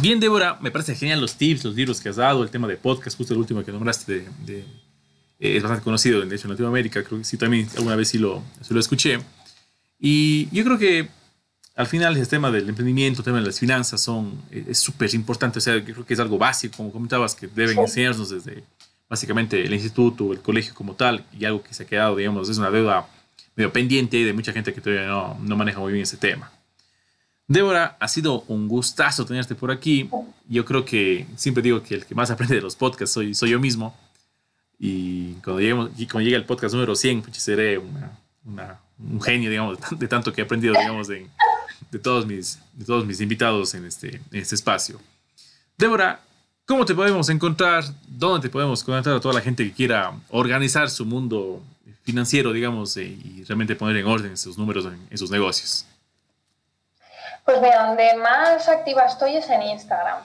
Bien, Débora, me parece genial los tips, los libros que has dado, el tema de podcast, justo el último que nombraste, de, eh, es bastante conocido, de hecho, en Latinoamérica, creo que sí, también alguna vez sí lo, sí lo escuché. Y yo creo que al final el tema del emprendimiento, el tema de las finanzas son, es súper importante, o sea, creo que es algo básico, como comentabas, que deben enseñarnos desde básicamente el instituto, el colegio como tal, y algo que se ha quedado, digamos, es una deuda medio pendiente de mucha gente que todavía no, no maneja muy bien ese tema. Débora, ha sido un gustazo tenerte por aquí. Yo creo que siempre digo que el que más aprende de los podcasts soy, soy yo mismo. Y cuando, lleguemos, y cuando llegue el podcast número 100, pues seré una, una, un genio, digamos, de tanto que he aprendido, digamos, de, de todos mis, de todos mis invitados en este, en este espacio. Débora, ¿cómo te podemos encontrar? ¿Dónde te podemos conectar a toda la gente que quiera organizar su mundo financiero, digamos, eh, y realmente poner en orden sus números en, sus negocios? Pues mira, donde más activa estoy es en Instagram.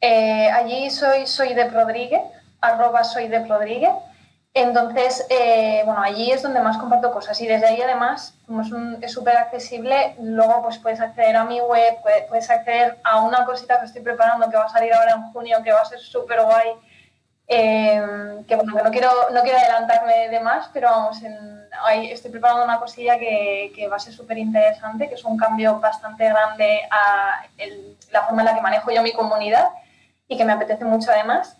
Eh, allí soy, soy de Rodríguez, arroba soy de Rodríguez. Entonces, eh, bueno, allí es donde más comparto cosas y desde ahí además, como es súper accesible, luego pues puedes acceder a mi web, puedes, acceder a una cosita que estoy preparando que va a salir ahora en junio, que va a ser súper guay, eh, que bueno, que no quiero, no quiero adelantarme de más, pero vamos, ahí estoy preparando una cosilla que, que va a ser súper interesante, que es un cambio bastante grande a la forma en la que manejo yo mi comunidad y que me apetece mucho además.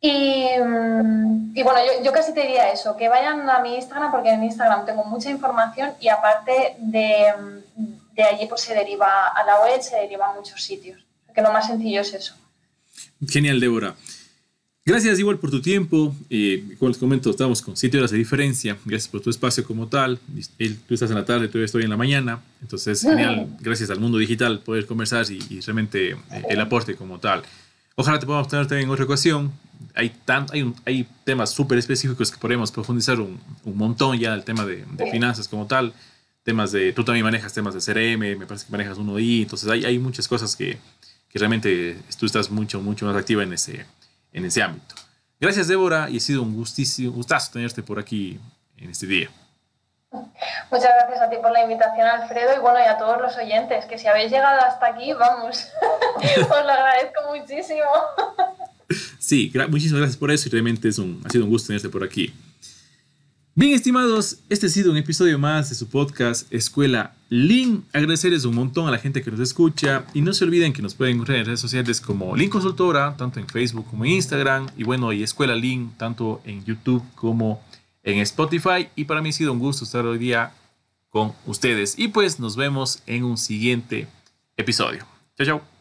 Mm, y, bueno, yo, casi te diría eso, que vayan a mi Instagram porque en Instagram tengo mucha información y aparte de, de allí pues se deriva a la web, se deriva a muchos sitios. Que lo más sencillo es eso. Genial, Débora. Gracias igual por tu tiempo. Eh, como les comento, estamos con 7 horas de diferencia. Gracias por tu espacio como tal. Tú estás en la tarde, yo estoy en la mañana. Entonces, genial. (laughs) Gracias al mundo digital poder conversar y, y realmente eh, el aporte como tal. Ojalá te podamos tener en otra ocasión hay, tan, hay, hay temas súper específicos que podemos profundizar un, un, montón ya el tema de, de, finanzas como tal, temas de, tú también manejas temas de CRM, me parece que manejas uno i entonces hay, hay muchas cosas que, que, realmente tú estás mucho, mucho más activa en ese, en ese ámbito. Gracias Débora y ha sido un gustísimo, gustazo tenerte por aquí en este día. Muchas gracias a ti por la invitación, Alfredo, y bueno, y a todos los oyentes, que si habéis llegado hasta aquí, vamos, (laughs) os lo agradezco muchísimo. Sí, muchísimas gracias por eso y realmente es un, ha sido un gusto tenerte por aquí. Bien, estimados, este ha sido un episodio más de su podcast Escuela Link. Agradecerles un montón a la gente que nos escucha y no se olviden que nos pueden encontrar en redes sociales como Link Consultora, tanto en Facebook como en Instagram, y bueno, y Escuela Link, tanto en YouTube como en Spotify. Y para mí ha sido un gusto estar hoy día con ustedes. Y pues nos vemos en un siguiente episodio. Chao, chao.